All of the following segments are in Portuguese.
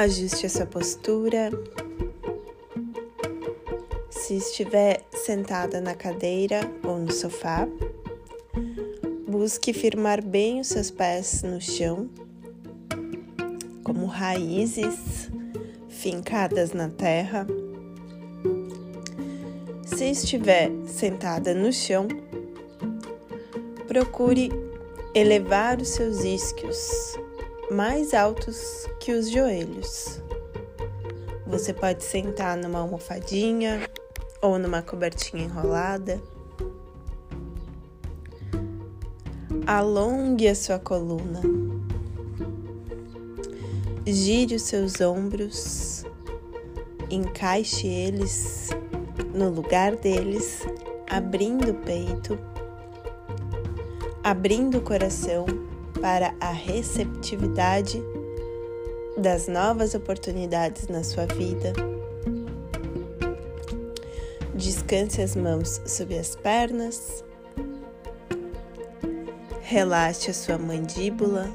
Ajuste a sua postura. Se estiver sentada na cadeira ou no sofá, busque firmar bem os seus pés no chão, como raízes fincadas na terra. Se estiver sentada no chão, procure elevar os seus isquios mais altos que os joelhos. Você pode sentar numa almofadinha ou numa cobertinha enrolada. Alongue a sua coluna. Gire os seus ombros. Encaixe eles no lugar deles, abrindo o peito, abrindo o coração para a receptividade das novas oportunidades na sua vida. Descanse as mãos sob as pernas. Relaxe a sua mandíbula,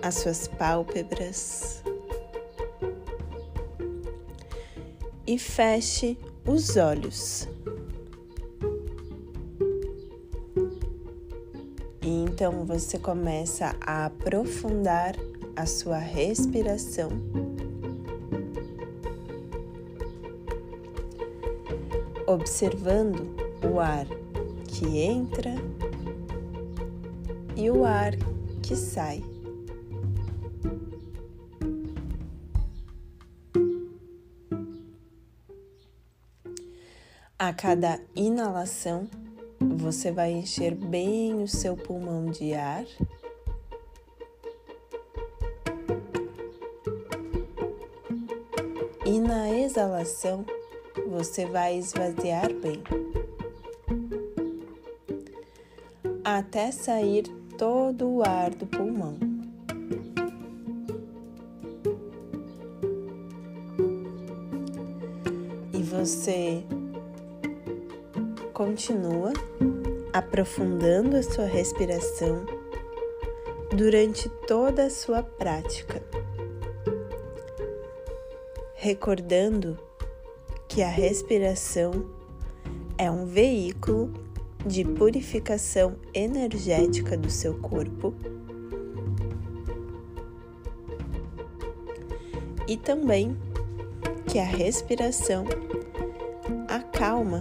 as suas pálpebras e feche os olhos. Então você começa a aprofundar a sua respiração. Observando o ar que entra e o ar que sai. A cada inalação, você vai encher bem o seu pulmão de ar. E na exalação, você vai esvaziar bem. Até sair todo o ar do pulmão. E você continua aprofundando a sua respiração durante toda a sua prática, recordando que a respiração é um veículo de purificação energética do seu corpo e também que a respiração acalma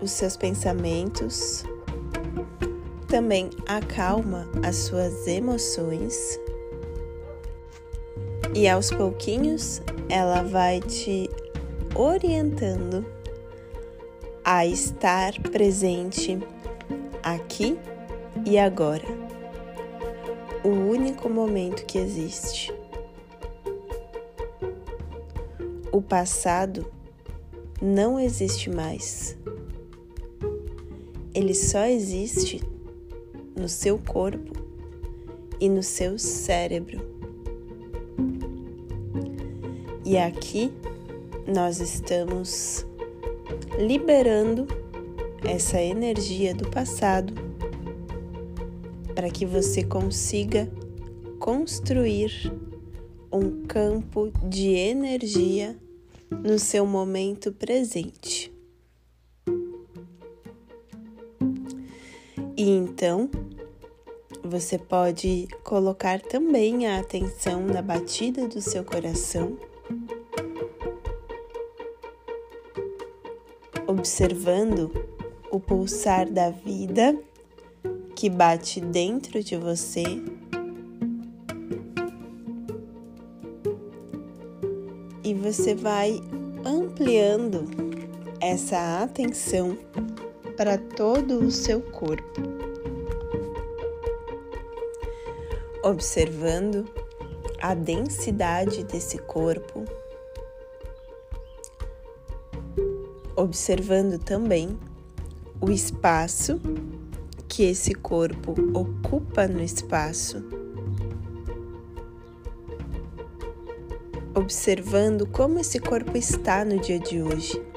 os seus pensamentos, também acalma as suas emoções. E aos pouquinhos ela vai te orientando a estar presente aqui e agora, o único momento que existe. O passado não existe mais. Ele só existe no seu corpo e no seu cérebro. E aqui nós estamos liberando essa energia do passado para que você consiga construir um campo de energia no seu momento presente. E então você pode colocar também a atenção na batida do seu coração, observando o pulsar da vida que bate dentro de você. E você vai ampliando essa atenção para todo o seu corpo. Observando a densidade desse corpo, observando também o espaço que esse corpo ocupa no espaço. Observando como esse corpo está no dia de hoje.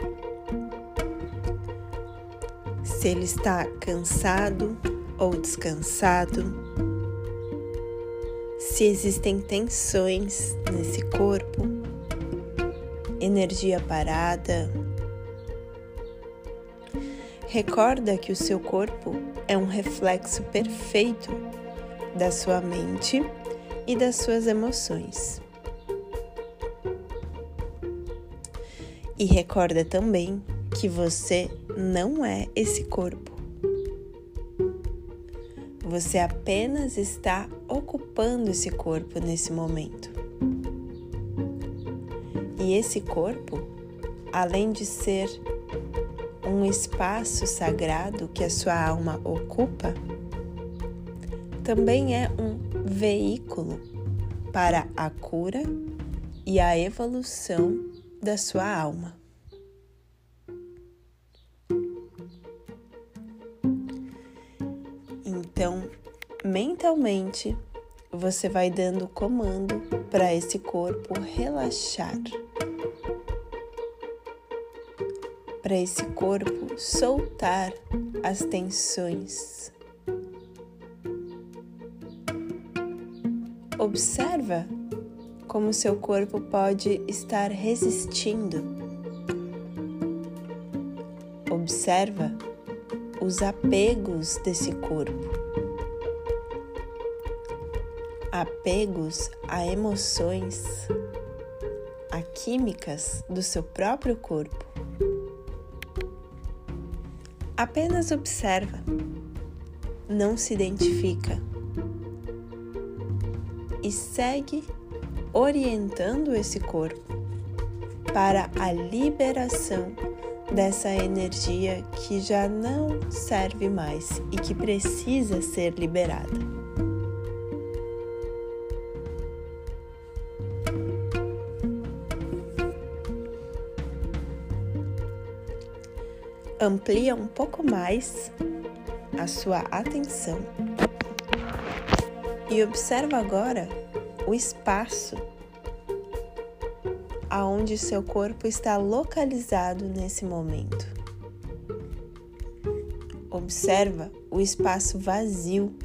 Se ele está cansado ou descansado, se existem tensões nesse corpo, energia parada. Recorda que o seu corpo é um reflexo perfeito da sua mente e das suas emoções. E recorda também que você não é esse corpo. Você apenas está ocupando esse corpo nesse momento. E esse corpo, além de ser um espaço sagrado que a sua alma ocupa, também é um veículo para a cura e a evolução da sua alma. Então, mentalmente, você vai dando comando para esse corpo relaxar. Para esse corpo soltar as tensões. Observa como seu corpo pode estar resistindo. Observa os apegos desse corpo. Apegos a emoções, a químicas do seu próprio corpo. Apenas observa, não se identifica e segue orientando esse corpo para a liberação dessa energia que já não serve mais e que precisa ser liberada. Amplia um pouco mais a sua atenção e observa agora o espaço aonde seu corpo está localizado nesse momento. Observa o espaço vazio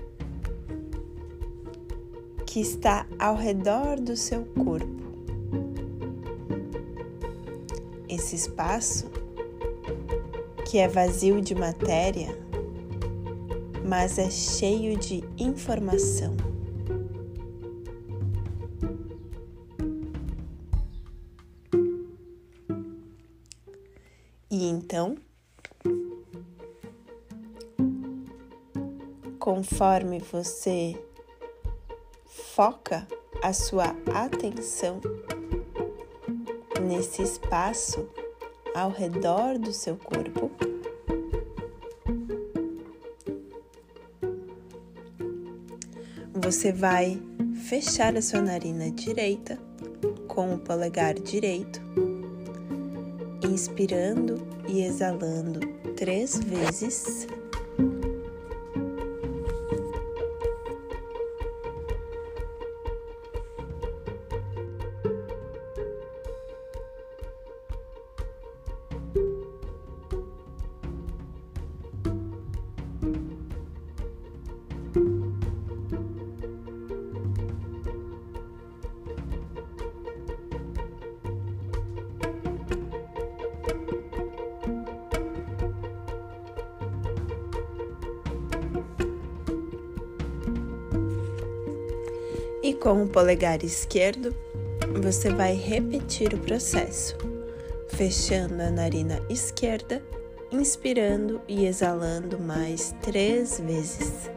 que está ao redor do seu corpo. Esse espaço, que é vazio de matéria, mas é cheio de informação. E então, conforme você foca a sua atenção nesse espaço ao redor do seu corpo, você vai fechar a sua narina direita com o polegar direito inspirando e exalando três vezes. E com o polegar esquerdo, você vai repetir o processo, fechando a narina esquerda, inspirando e exalando mais três vezes.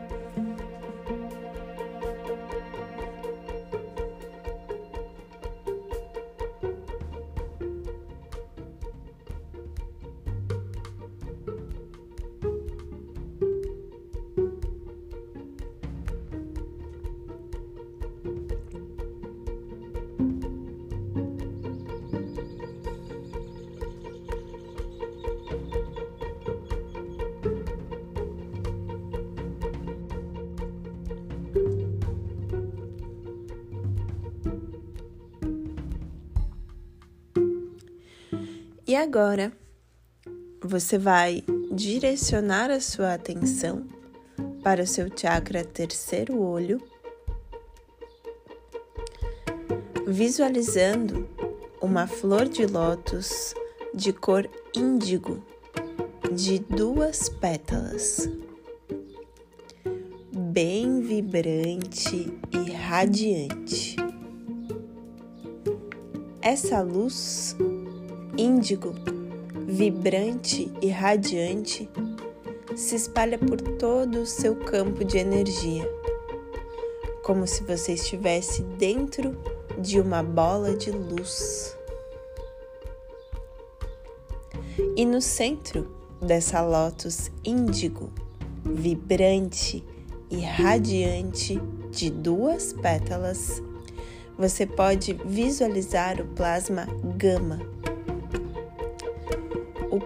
E agora você vai direcionar a sua atenção para o seu chakra terceiro olho, visualizando uma flor de lótus de cor índigo de duas pétalas, bem vibrante e radiante. Essa luz índigo, vibrante e radiante, se espalha por todo o seu campo de energia, como se você estivesse dentro de uma bola de luz. E no centro dessa lótus índigo, vibrante e radiante de duas pétalas, você pode visualizar o plasma gama.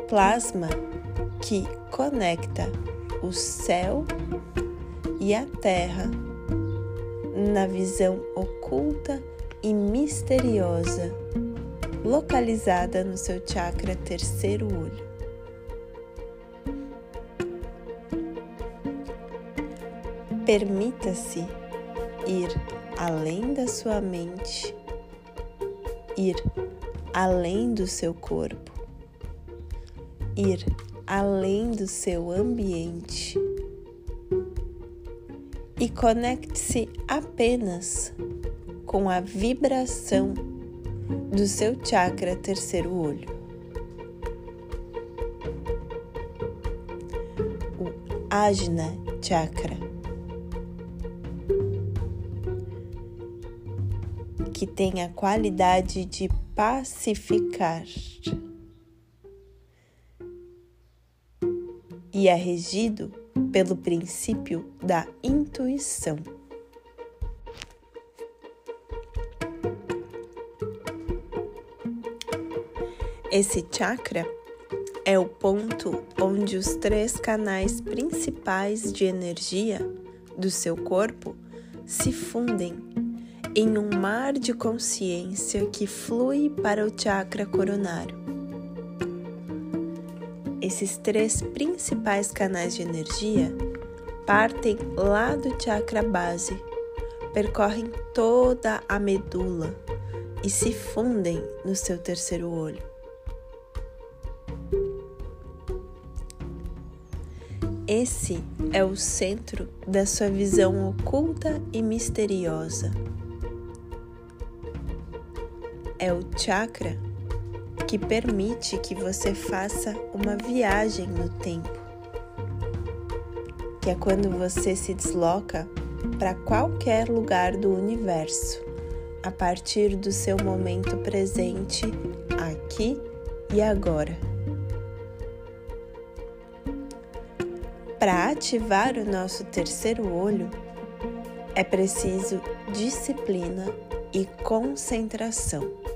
Plasma que conecta o céu e a terra na visão oculta e misteriosa, localizada no seu chakra terceiro olho. Permita-se ir além da sua mente, ir além do seu corpo, ir além do seu ambiente e conecte-se apenas com a vibração do seu chakra terceiro olho. O Ajna Chakra. Que tem a qualidade de pacificar e é regido pelo princípio da intuição. Esse chakra é o ponto onde os três canais principais de energia do seu corpo se fundem em um mar de consciência que flui para o chakra coronário. Esses três principais canais de energia partem lá do chakra base, percorrem toda a medula e se fundem no seu terceiro olho. Esse é o centro da sua visão oculta e misteriosa. É o chakra que permite que você faça uma viagem no tempo, que é quando você se desloca para qualquer lugar do universo a partir do seu momento presente aqui e agora. Para ativar o nosso terceiro olho, é preciso disciplina e concentração.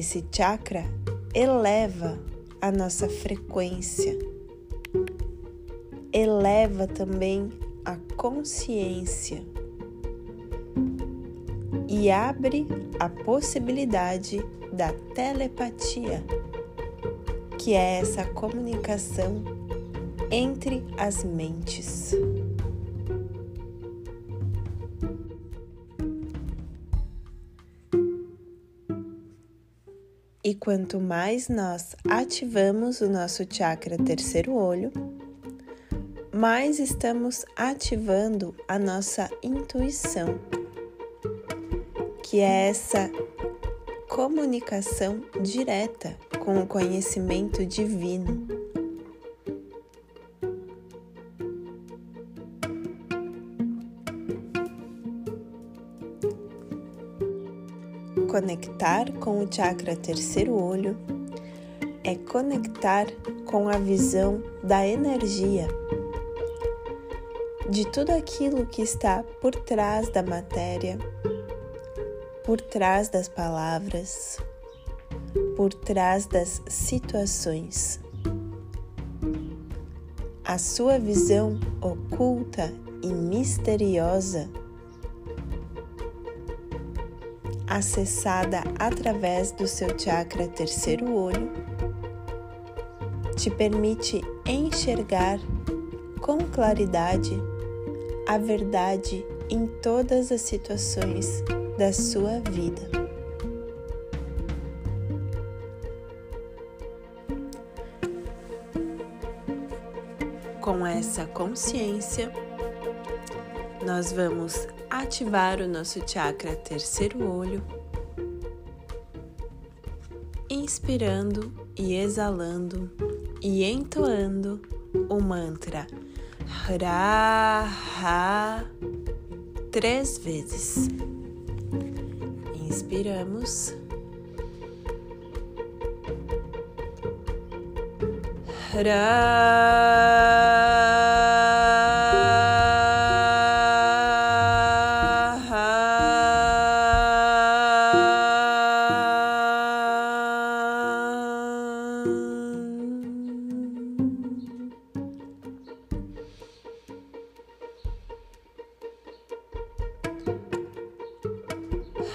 Esse chakra eleva a nossa frequência, eleva também a consciência e abre a possibilidade da telepatia que é essa comunicação entre as mentes. Quanto mais nós ativamos o nosso chakra terceiro olho, mais estamos ativando a nossa intuição, que é essa comunicação direta com o conhecimento divino. Conectar com o chakra terceiro olho é conectar com a visão da energia, de tudo aquilo que está por trás da matéria, por trás das palavras, por trás das situações. A sua visão oculta e misteriosa, acessada através do seu chakra terceiro olho, te permite enxergar com claridade a verdade em todas as situações da sua vida. Com essa consciência, nós vamos ativar o nosso chakra terceiro olho, inspirando e exalando e entoando o mantra Raha três vezes. Inspiramos. Ra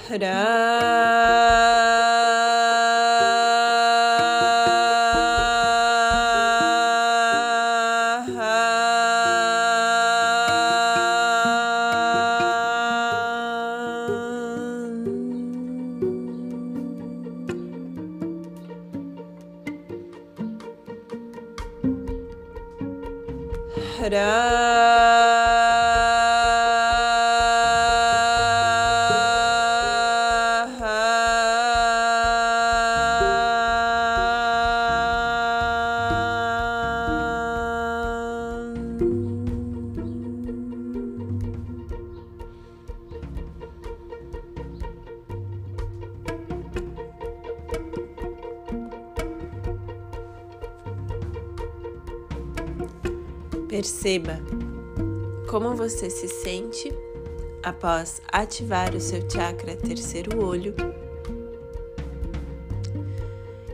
Huda. Perceba como você se sente após ativar o seu chakra terceiro olho.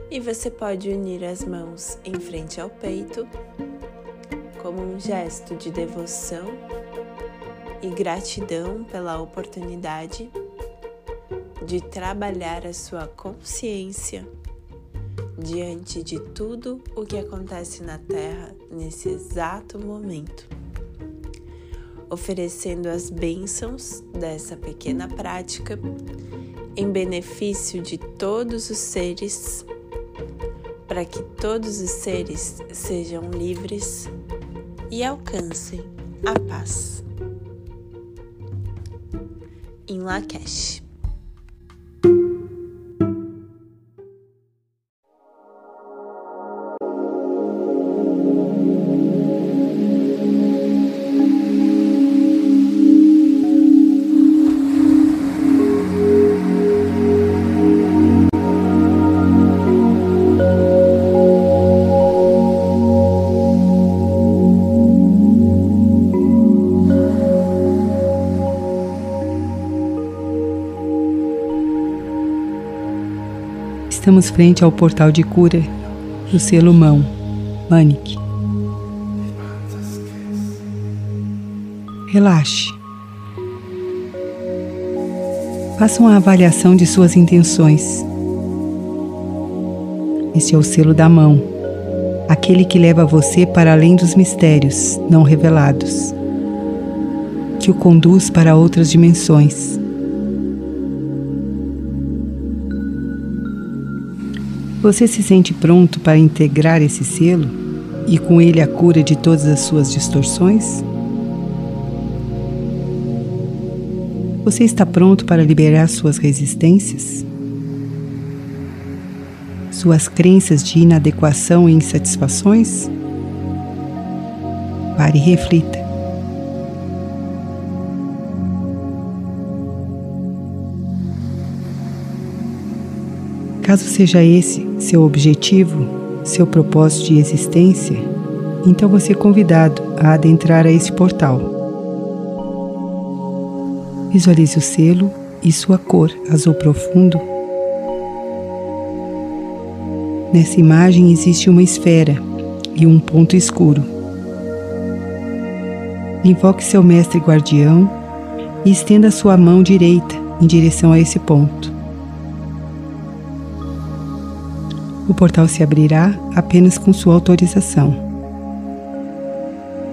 E você pode unir as mãos em frente ao peito como um gesto de devoção e gratidão pela oportunidade de trabalhar a sua consciência diante de tudo o que acontece na Terra nesse exato momento, oferecendo as bênçãos dessa pequena prática em benefício de todos os seres, para que todos os seres sejam livres e alcancem a paz. Em Lakesh. Estamos frente ao portal de cura do selo mão, Manik. Relaxe. Faça uma avaliação de suas intenções. Este é o selo da mão, aquele que leva você para além dos mistérios não revelados, que o conduz para outras dimensões Você se sente pronto para integrar esse selo e com ele a cura de todas as suas distorções? Você está pronto para liberar suas resistências? Suas crenças de inadequação e insatisfações? Pare e reflita. Caso seja esse seu objetivo, seu propósito de existência, então você é convidado a adentrar a esse portal. Visualize o selo e sua cor azul profundo. Nessa imagem existe uma esfera e um ponto escuro. Invoque seu mestre guardião e estenda sua mão direita em direção a esse ponto. O portal se abrirá apenas com sua autorização.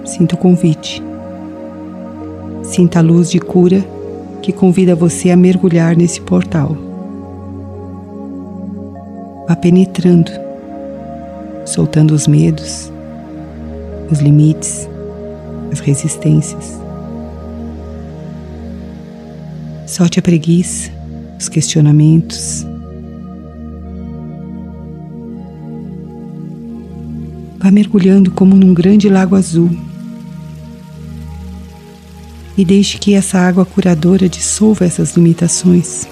Sinta o convite. Sinta a luz de cura que convida você a mergulhar nesse portal. Vá penetrando, soltando os medos, os limites, as resistências. Solte a preguiça, os questionamentos. Vá mergulhando como num grande lago azul e deixe que essa água curadora dissolva essas limitações.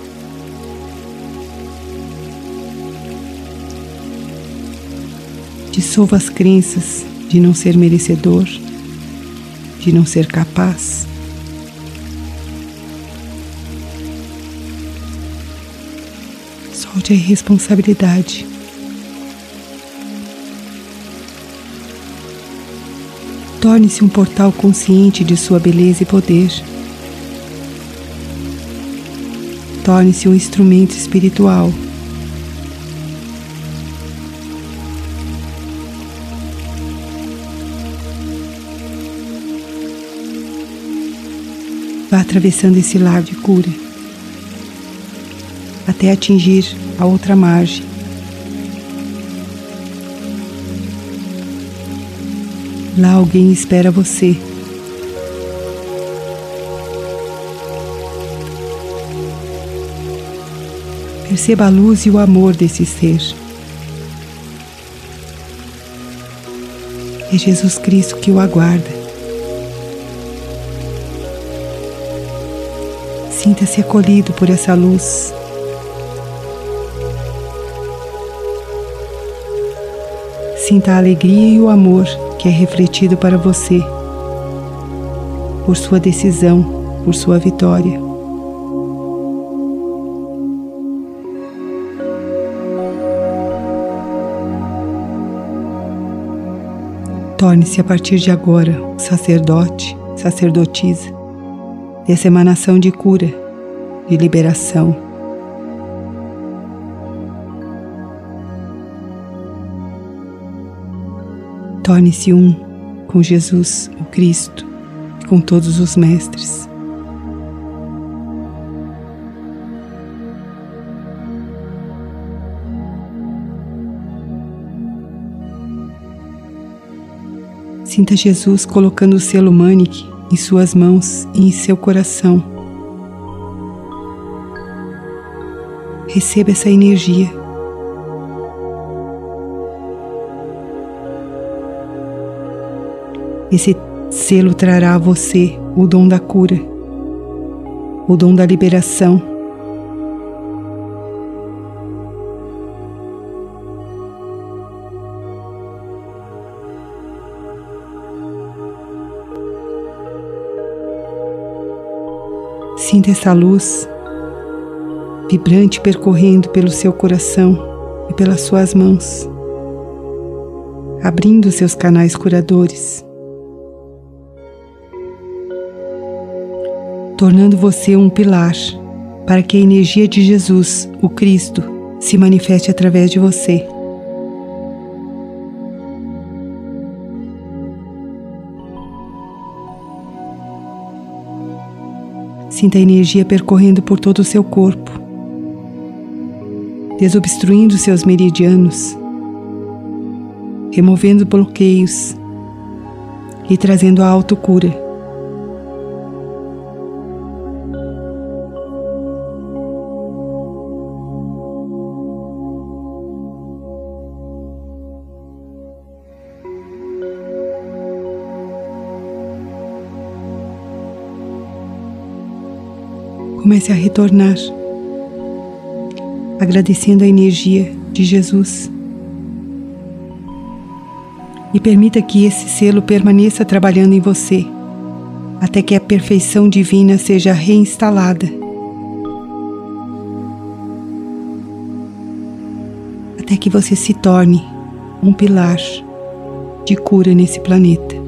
Dissolva as crenças de não ser merecedor, de não ser capaz. Solte a irresponsabilidade. Torne-se um portal consciente de sua beleza e poder. Torne-se um instrumento espiritual. Vá atravessando esse lago de cura até atingir a outra margem. Lá alguém espera você. Perceba a luz e o amor desse ser. É Jesus Cristo que o aguarda. Sinta-se acolhido por essa luz. Sinta a alegria e o amor que é refletido para você, por sua decisão, por sua vitória. Torne-se a partir de agora sacerdote, sacerdotisa dessa emanação de cura, de liberação Torne-se um com Jesus, o Cristo, e com todos os mestres. Sinta Jesus colocando o selo Manic em suas mãos e em seu coração. Receba essa energia Esse selo trará a você o dom da cura, o dom da liberação. Sinta essa luz vibrante percorrendo pelo seu coração e pelas suas mãos, abrindo seus canais curadores. Tornando você um pilar para que a energia de Jesus, o Cristo, se manifeste através de você. Sinta a energia percorrendo por todo o seu corpo, desobstruindo seus meridianos, removendo bloqueios e trazendo a autocura. Comece a retornar, agradecendo a energia de Jesus. E permita que esse selo permaneça trabalhando em você, até que a perfeição divina seja reinstalada. Até que você se torne um pilar de cura nesse planeta.